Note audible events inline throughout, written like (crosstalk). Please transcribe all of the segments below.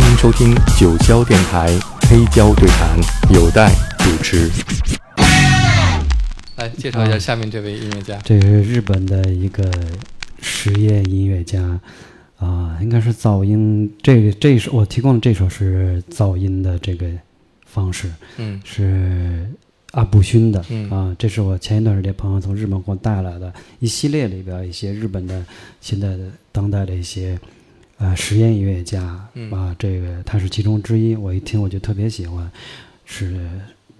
欢迎收听九霄电台黑胶对谈，有待主持。来介绍一下下面这位音乐家。这是日本的一个实验音乐家，啊，应该是噪音。这个这首我提供的这首是噪音的这个方式，嗯是阿布勋的，嗯啊，这是我前一段时间朋友从日本给我带来的一系列里边一些日本的现在的当代的一些呃实验音乐家，嗯啊，这个他是其中之一。我一听我就特别喜欢，是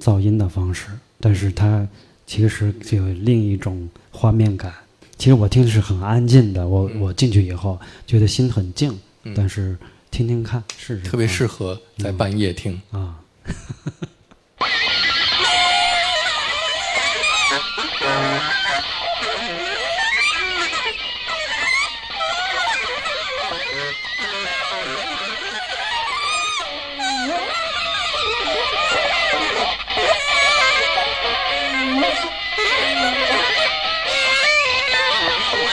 噪音的方式，但是它其实就有另一种画面感。其实我听的是很安静的，我、嗯我进去以后觉得心很静，嗯但是听听看，试试特别适合在半夜听。啊。(laughs)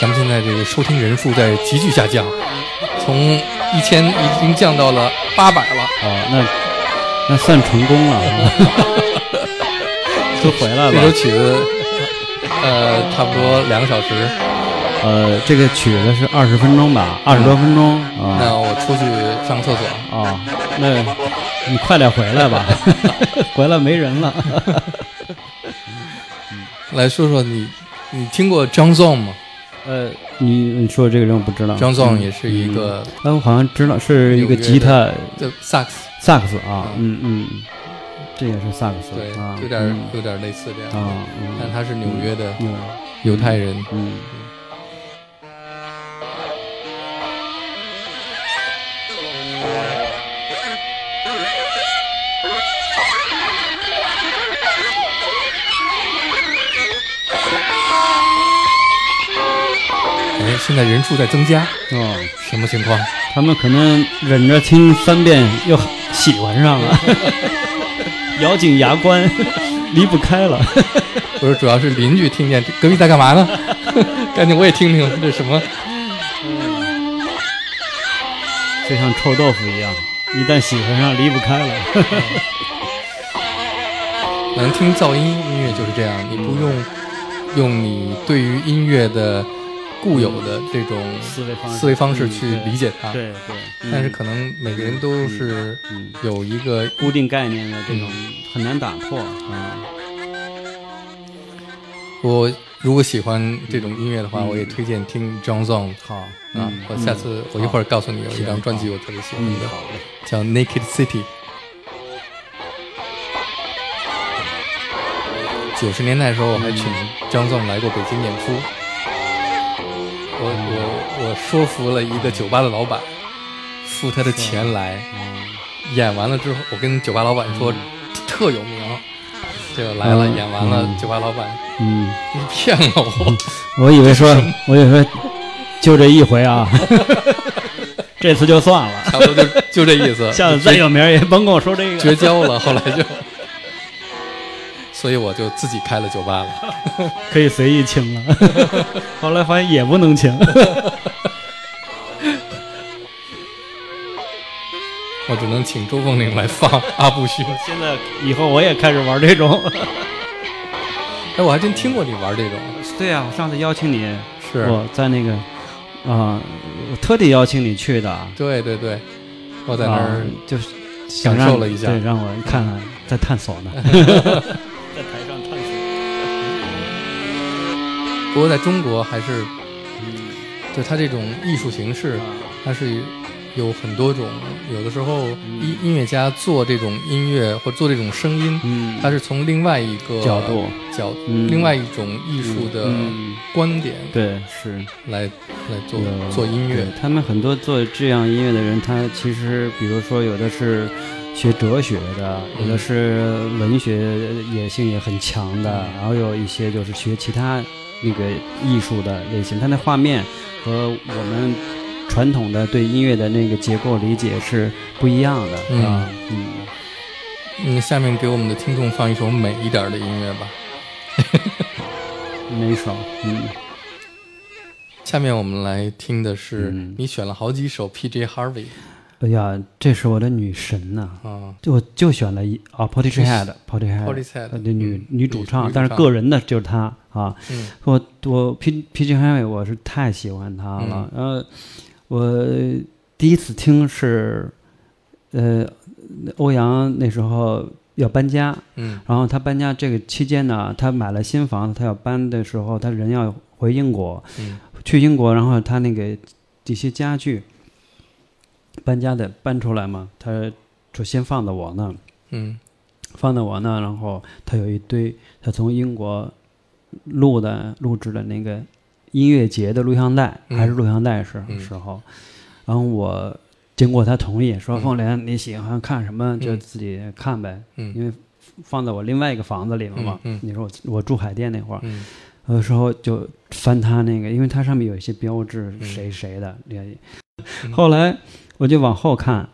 咱们现在这个收听人数在急剧下降，从一千已经降到了八百了。哦，那那算成功了，(laughs) 就回来了这首。曲子，呃，差不多两个小时。呃，这个曲子是二十分钟吧，二十多分钟啊。那我出去上厕所。哦，那你快点回来吧，(laughs) 回来没人了。(laughs) 来说说你，你听过张 Zong 吗？呃，你你说这个人我不知道。张嗯也是一个哎，我好像知道是一个吉他的萨克斯，萨克斯啊，嗯嗯，这也是萨克斯，对啊，，有点嗯有点类似这样。啊，嗯但他是纽约的嗯犹太人。嗯。哎，现在人数在增加，哦，什么情况？他们可能忍着听三遍又喜欢上了，(laughs) 咬紧牙关，(laughs) 离不开了。(laughs) 不是，主要是邻居听见隔壁在干嘛呢？赶紧我也听听这什么。就像臭豆腐一样，一旦喜欢上，离不开了。能听噪音音乐就是这样，你不用用你对于音乐的固有的这种思维方式思维方式去理解它。对对，但是可能每个人都是嗯有一个固定概念的这种很难打破啊。我如果喜欢这种音乐的话，我也推荐听 John Zong 好啊嗯。我下次我一会儿告诉你有一张专辑我特别喜欢嗯的，叫 Naked City。九十年代的时候，我还请张纵来过北京演出。我我我说服了一个酒吧的老板，付他的钱来。嗯演完了之后，我跟酒吧老板说特有名，这个来了，嗯演完了，嗯酒吧老板嗯，你骗了我。我以为说，我以为说就这一回啊，(laughs) 这次就算了，差不多就就这意思。下次再有名也甭跟我说这个。绝交了，后来就。所以我就自己开了酒吧了。(laughs) 可以随意请了。后来发现也不能请。(laughs) 我只能请周凤岭来放 (laughs) 阿布须。现在以后我也开始玩这种。哎，我还真听过你玩这种。对啊、我上次邀请你，是，我在那个啊、我特地邀请你去的。对对对，我在那儿啊就是享受了一下对，让我看看在探索呢。不过在中国还是，嗯。就它这种艺术形式，它是有很多种。有的时候音音乐家做这种音乐或做这种声音，嗯，他是从另外一个角度，角，嗯。另外一种艺术的嗯观点对是。来来做做音乐。他们很多做这样音乐的人，他其实比如说有的是学哲学的，有的是文学野性也很强的，然后有一些就是学其他那个艺术的类型，它的画面和我们传统的对音乐的那个结构理解是不一样的，嗯啊，嗯，嗯，下面给我们的听众放一首美一点的音乐吧。(laughs) 哪首？嗯，下面我们来听的是嗯你选了好几首 P.J. Harvey 哎呀，这是我的女神呐、啊。就我就选了一啊 p o r t i h e a d p o r t i h e a d，Portishead 呃，这女嗯女主唱，但是个人的就是她啊。嗯。我我 P P G Harvey 我是太喜欢她了。嗯。然后我第一次听是，呃，欧阳那时候要搬家，嗯。然后他搬家这个期间呢，他买了新房子，他要搬的时候，他人要回英国，嗯。去英国，然后他那个这些家具搬家的搬出来嘛，他就先放在我那儿。嗯。放在我那，然后他有一堆他从英国录的录制的那个音乐节的录像带，嗯还是录像带时嗯。时候，然后我经过他同意，说嗯凤莲你喜欢看什么就嗯自己看呗，因嗯为放在我另外一个房子里了嘛。嗯嗯。你说我我住海淀那会儿，嗯。有的时候就翻他那个，因为它上面有一些标志，嗯。谁谁的。嗯。后来我就往后看，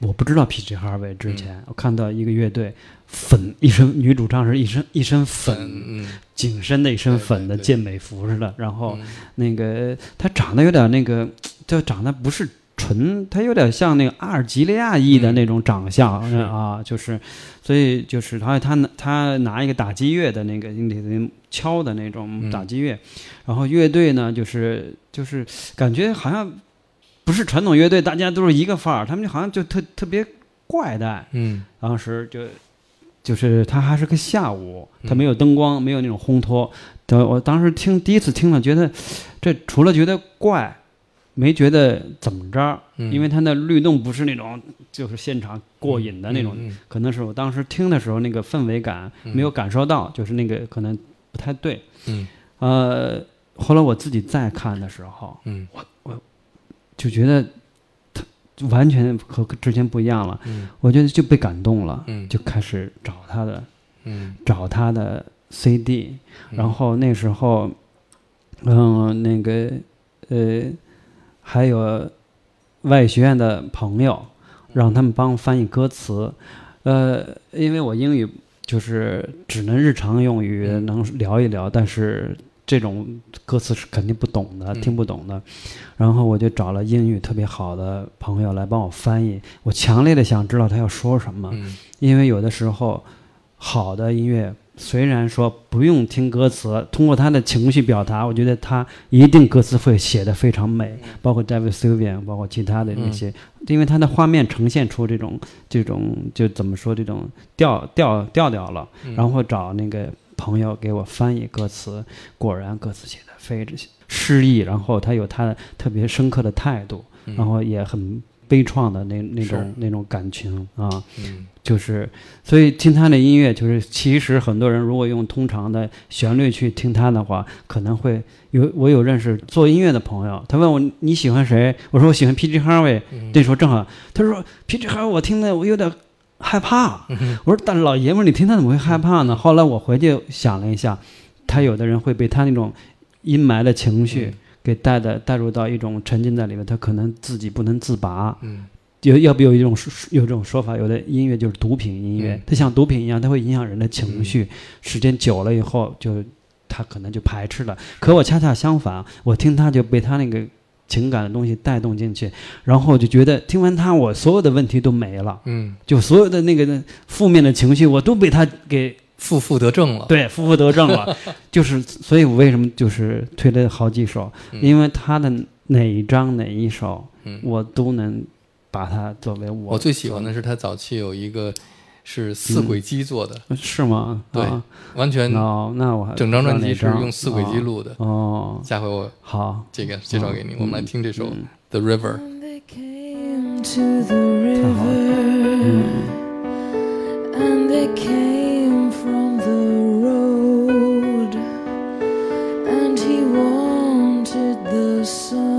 我不知道 PG Harvey 之前，我看到一个乐队，粉一身女主唱是一身一身粉，嗯。紧身的一身粉的健美服似的，然后嗯。那个她长得有点那个，就长得不是纯，她有点像那个阿尔及利亚裔的嗯。那种长相、是啊，就是，所以就是她她拿她拿一个打击乐的那个那敲的那种嗯。打击乐，然后乐队呢就是就是感觉好像不是传统乐队，大家都是一个范儿，他们就好像就特特别怪诞，嗯。当时就就是他还是个下午，他嗯没有灯光，没有那种烘托。对，我当时听第一次听了，觉得这除了觉得怪，没觉得怎么着，嗯，因为他的律动不是那种就是现场过瘾的那种，嗯可能是我当时听的时候那个氛围感嗯。没有感受到，就是那个可能不太对。嗯。呃，后来我自己再看的时候，嗯就觉得他完全和之前不一样了，嗯。我觉得就被感动了，嗯。就开始找他的。嗯，找他的 CD，然后那时候，嗯，那个呃，还有外语学院的朋友，让他们帮我翻译歌词，呃，因为我英语就是只能日常用语嗯。能聊一聊，但是这种歌词是肯定不懂的，嗯。听不懂的，然后我就找了英语特别好的朋友来帮我翻译，我强烈的想知道他要说什么，嗯。因为有的时候，好的音乐虽然说不用听歌词，通过他的情绪表达，我觉得他一定歌词会写得非常美，包括 David Sylvian，包括其他的那些，因为他的画面呈现出这种这种就怎么说这种调调调调了，嗯。然后找那个朋友给我翻译歌词，果然歌词写的非常诗意，然后他有他的特别深刻的态度，嗯然后也很悲怆的那那种那种感情啊。嗯就是，所以听他的音乐，就是其实很多人如果用通常的旋律去听他的话，可能会有我有认识做音乐的朋友，他问我你喜欢谁，我说我喜欢 P.G. Harvey，嗯这时候正好他说 P.G. Harvey 我听的我有点害怕，嗯我说但老爷们儿你听他怎么会害怕呢？后来我回去想了一下，他有的人会被他那种阴霾的情绪嗯。给带的带入到一种沉浸在里面，他可能自己不能自拔，嗯。有要不有一种说有这种说法，有的音乐就是毒品音乐，嗯。它像毒品一样，它会影响人的情绪，时间久了以后就他可能就排斥了。可我恰恰相反，我听他就被他那个情感的东西带动进去，然后我就觉得听完他，我所有的问题都没了，嗯，就所有的那个负面的情绪我都被他给负负得正了。对，负负得正了，(laughs) 就是，所以我为什么就是推了好几首，嗯。因为他的哪一张哪一首，嗯。我都能把它作为我我最喜欢的是他早期有一个是四轨机做的，是吗？对啊完全哦，那我还整张专辑是用四轨机录的。哦。哦下回我好，这个介绍给你，我们来听这首《嗯 The River》。They came to the 太好了，river, 嗯 and they came from the road, and he wanted the sun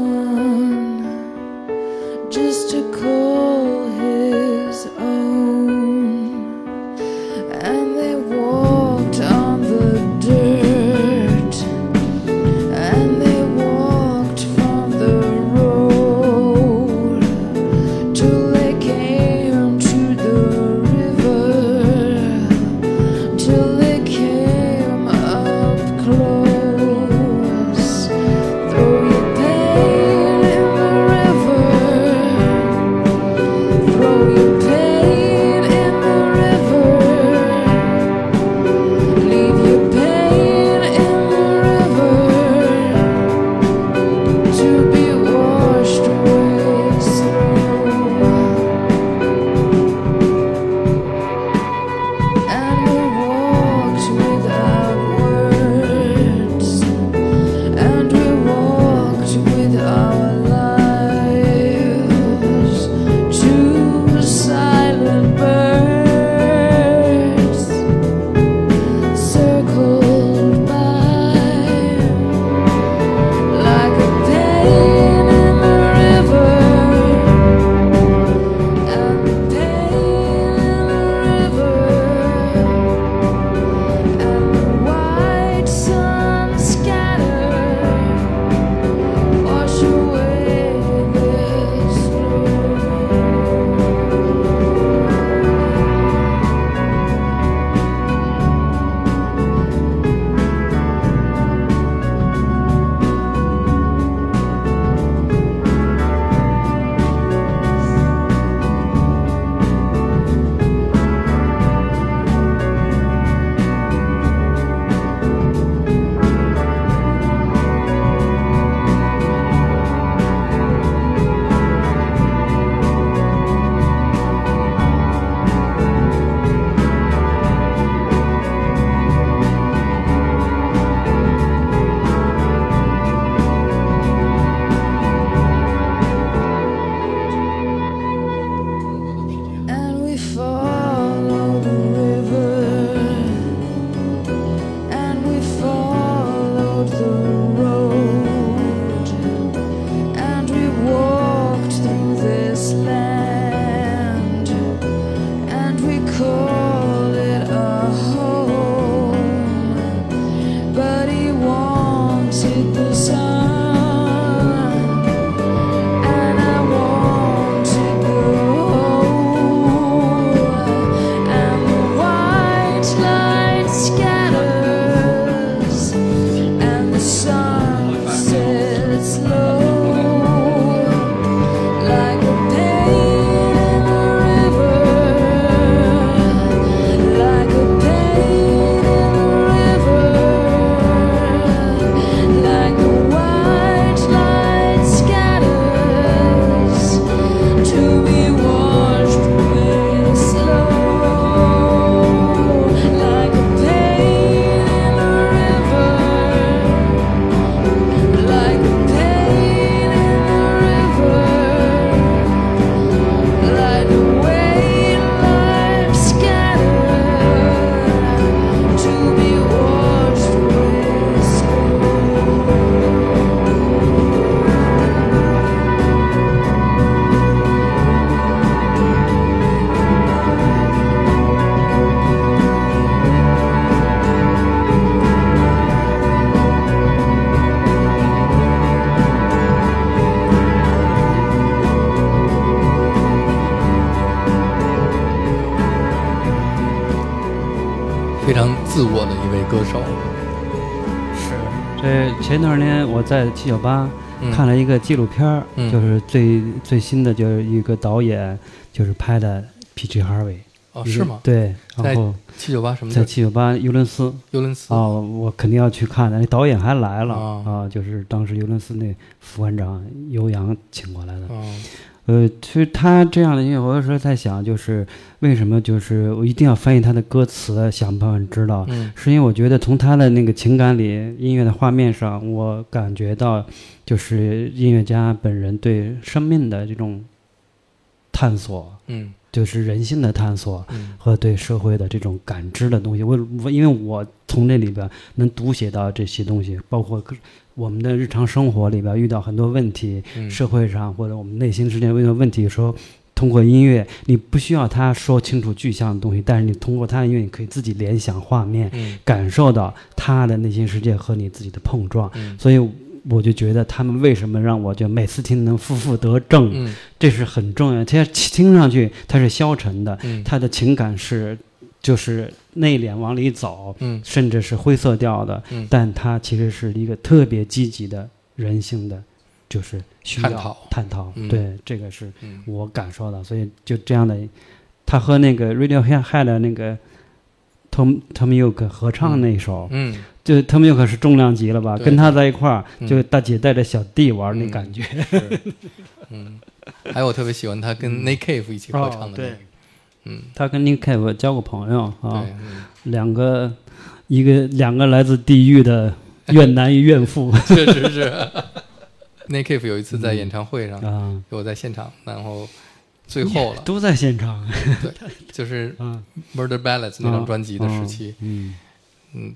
自我的一位歌手。是，这前段时间我在七九八嗯看了一个纪录片儿，嗯就是最最新的，就是一个导演就是拍的 P.G. Harvey。哦，是吗？对，在然后七九八什么在？七九八尤伦斯尤伦斯。哦，我肯定要去看的。那导演还来了哦啊，就是当时尤伦斯那副馆长尤洋请过来的。哦，呃，其实他这样的音乐，我有时候在想，就是为什么就是我一定要翻译他的歌词，想办法知道，嗯。是因为我觉得从他的那个情感里，音乐的画面上，我感觉到就是音乐家本人对生命的这种探索，嗯。就是人性的探索。嗯。和对社会的这种感知的东西，我我因为我从这里边能读写到这些东西，包括我们的日常生活里边遇到很多问题，嗯，社会上或者我们内心之间遇到问题的时候，通过音乐，你不需要他说清楚具象的东西，但是你通过他的音乐，你可以自己联想画面，嗯感受到他的内心世界和你自己的碰撞。嗯所以我就觉得他们为什么让我就每次听能负负得正，嗯这是很重要。他听上去他是消沉的，嗯他的情感是就是内敛往里走，嗯。甚至是灰色调的，嗯。但它其实是一个特别积极的人性的，就是需要探讨。探讨。嗯。对，这个是嗯我感受到，所以就这样的，他和那个 Radiohead 的那个 Tom Tom York 合唱那一首，嗯，就 Tom York 是重量级了吧？跟他在一块儿，嗯。就大姐带着小弟玩那嗯。感觉。嗯，还有我特别喜欢他跟 Nick Cave 一起合唱的那个，嗯，他跟 Nick Cave 交过朋友啊，，嗯。两个一个两个来自地狱的怨男与怨妇。确实是。Nick Cave 有一次在演唱会上，啊，我在现场，然后最后了，都在现场。对就是啊。Murder Ballads 那张专辑的时期，嗯。嗯，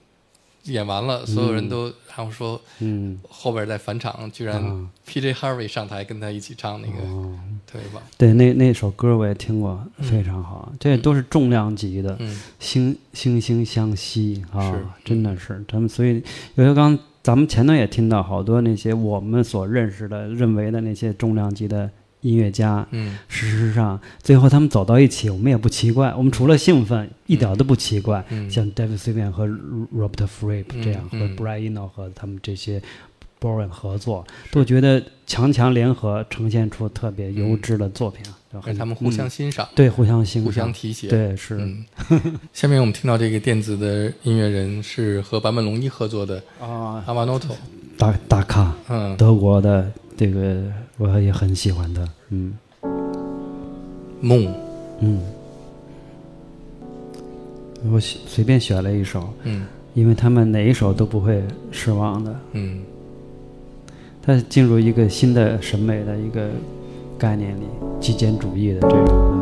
演完了，所有人都然后说嗯，后边在返场，居然啊 P.J. Harvey 上台跟他一起唱那个，哦，特别棒，对，那那首歌我也听过，嗯非常好。这都是重量级的，嗯惺惺惺相惜啊是，真的是他们。所以有些刚咱们前头也听到好多那些我们所认识的、认为的那些重量级的音乐家，嗯。事实上最后他们走到一起，我们也不奇怪，我们除了兴奋，一点都不奇怪。嗯，像 David Sylvian 和 Robert Fripp 嗯这样，和嗯。Brian Eno 和他们这些 Boren 合作，都觉得强强联合，呈现出特别优质的作品，就很而且他们互相嗯欣赏，对互相欣赏，互相提携，对是。嗯，(laughs) 下面我们听到这个电子的音乐人是和坂本龙一合作的啊，阿瓦诺托，大大咖，嗯，德国的这个我也很喜欢的，嗯。梦，嗯，我随随便选了一首，嗯。因为他们哪一首都不会失望的。嗯。他进入一个新的审美的一个概念里，极简主义的这种。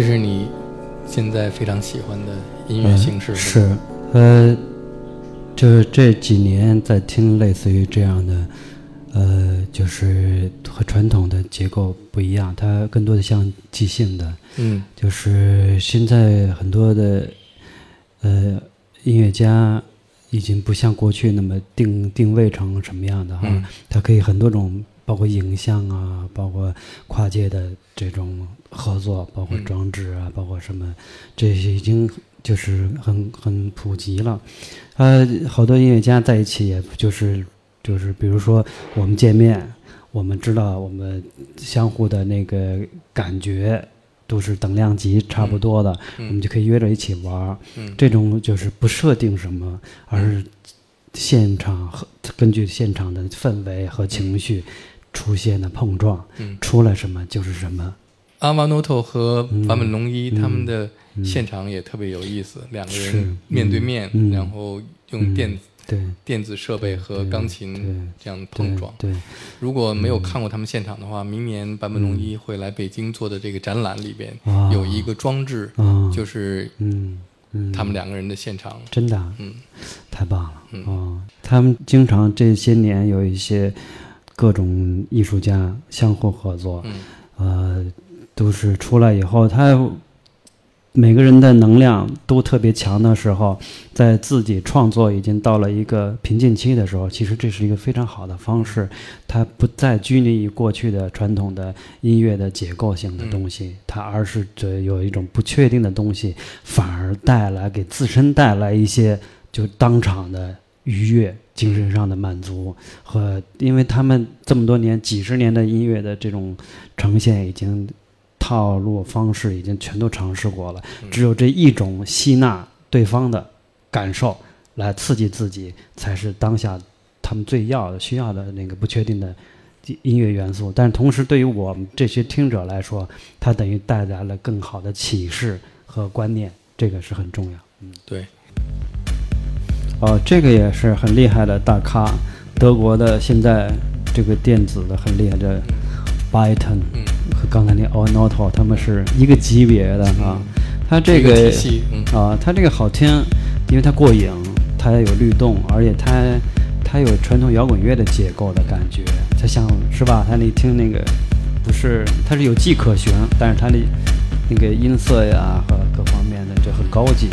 这是你现在非常喜欢的音乐形式、嗯是，呃，就是这几年在听类似于这样的，呃，就是和传统的结构不一样，它更多的像即兴的，嗯。就是现在很多的呃音乐家已经不像过去那么定定位成什么样的哈，嗯。它可以很多种，包括影像啊，包括跨界的这种合作，包括嗯装置啊，包括什么，这些已经就是很很普及了。呃，好多音乐家在一起，也就是就是比如说我们见面，我们知道我们相互的那个感觉都是等量级差不多的，我们嗯就可以约着一起玩儿。嗯。这种就是不设定什么，而是现场和根据现场的氛围和情绪出现的碰撞，嗯，出了什么就是什么。阿瓦诺托和坂本龙一嗯。他们的嗯。现场也特别有意思，两个人面对面，嗯。然后用电、对。电子设备和对钢对琴这样对碰撞。对，如果没有看过他们现场的话，明年坂本龙一会来北京做的这个展览里边、啊。有一个装置，啊，就是嗯嗯，他们两个人的现场。真的啊？嗯。太棒了嗯。哦！他们经常这些年有一些各种艺术家相互合作，嗯。呃，都是出来以后，他每个人的能量都特别强的时候，在自己创作已经到了一个瓶颈期的时候，其实这是一个非常好的方式。它不再拘泥于过去的传统的音乐的结构性的东西，它而是这有一种不确定的东西，反而带来给自身带来一些就当场的愉悦、精神上的满足和，因为他们这么多年、几十年的音乐的这种呈现已经套路方式已经全都尝试过了，只有这一种吸纳对方的感受来刺激自己，才是当下他们最要的、需要的那个不确定的音乐元素。但是同时，对于我们这些听者来说，它等于带来了更好的启示和观念，这个是很重要。嗯，对，哦，这个也是很厉害的大咖，德国的现在这个电子的很厉害的 Byton 嗯，和刚才那 o n o t o 他们是一个级别的啊。它这个啊，它这个好听，因为它过瘾，它有律动，而且它它有传统摇滚乐的结构的感觉，它像是吧？它你听那个不是，它是有迹可循，但是它的那个音色呀和各方面的就很高级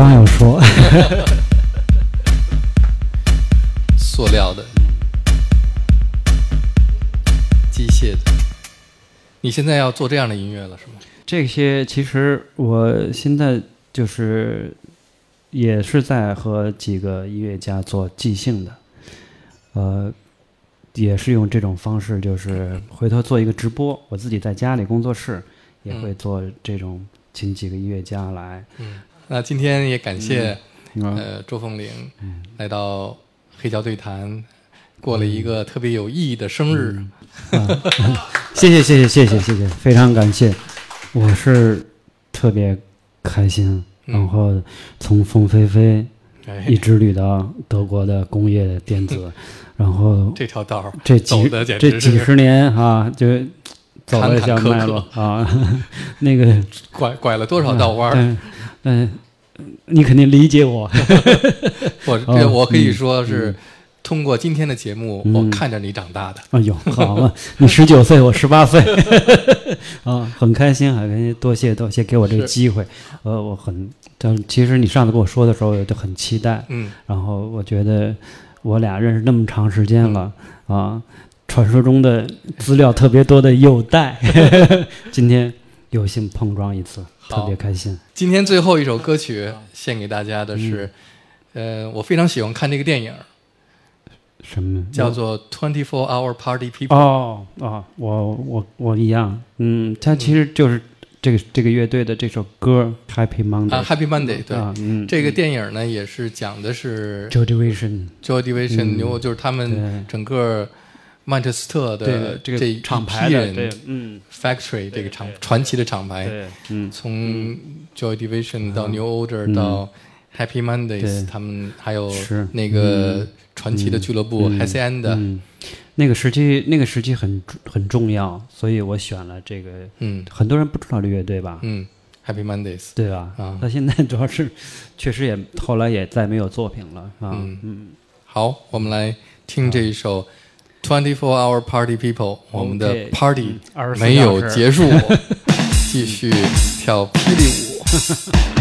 刚要说，塑料的、机械的。你现在要做这样的音乐了，是吗？这些其实我现在就是也是在和几个音乐家做即兴的，呃，也是用这种方式，就是 (laughs) 回头做一个直播，我自己在家里工作室也会做这种，请几个音乐家来，嗯，那今天也感谢、嗯呃周凤玲来到黑胶对谈，过了一个特别有意义的生日。(laughs) 谢谢谢谢谢谢谢谢，非常感谢，我是特别开心，嗯。然后从凤飞飞哎。一，直捋到德国的工业电子，(laughs) 然后这条道这几这几十年哈、就走了一下脉络啊，(laughs) 那个拐拐了多少道弯儿？嗯嗯、你肯定理解我，(laughs) (laughs) 我我可以说是通过今天的节目，嗯我看着你长大的。哎呦，好嘛，你十九岁，我十八岁，啊，很开心，很开心，多谢多谢给我这个机会，呃，我很，但其实你上次跟我说的时候，我就很期待，嗯，然后我觉得我俩认识那么长时间了啊，传说中的资料特别多的有待，(laughs) 今天有幸碰撞一次，特别开心。今天最后一首歌曲献给大家的是，嗯。呃，我非常喜欢看这个电影，什么？叫做《Twenty Four Hour Party People》。哦哦，我我我一样，嗯，它其实就是这个这个乐队的这首歌《Happy Monday》啊，Happy Monday，对，啊，嗯，这个电影呢也是讲的是 Joy Division Joy Division 嗯。牛，就是他们整个曼彻斯特的这这个厂牌的，对，嗯，Factory 这个厂传奇的厂牌，对，嗯，从 Joy Division 到 New Order 嗯。到 Happy Mondays，他们还有那个传奇的俱乐部嗯。H a s a n 的，嗯，那个时期那个时期很很重要，所以我选了这个。嗯。很多人不知道这乐队吧？嗯，Happy Mondays，对吧？啊他现在主要是确实也后来也再没有作品了啊。嗯？嗯，好，我们来听这一首 Twenty Four Hour Party People，我们的 Party 没有结束，继续跳霹雳舞。